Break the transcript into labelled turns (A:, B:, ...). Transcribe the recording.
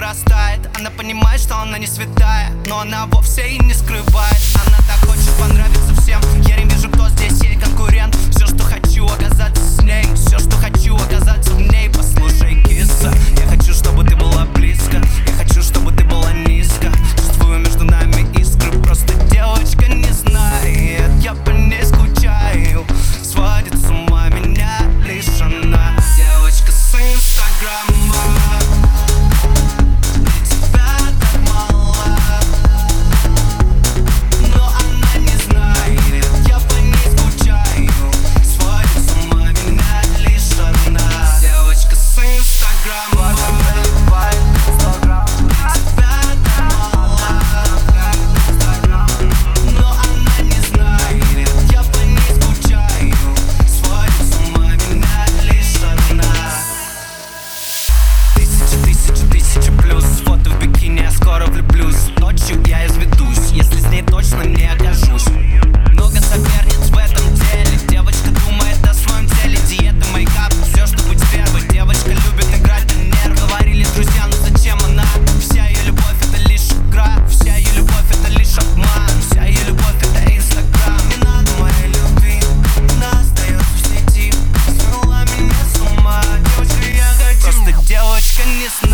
A: вырастает. Она понимает, что она не святая Но она вовсе и не скрывает. Она так хочет понравиться всем. Я не вижу, кто здесь не сны.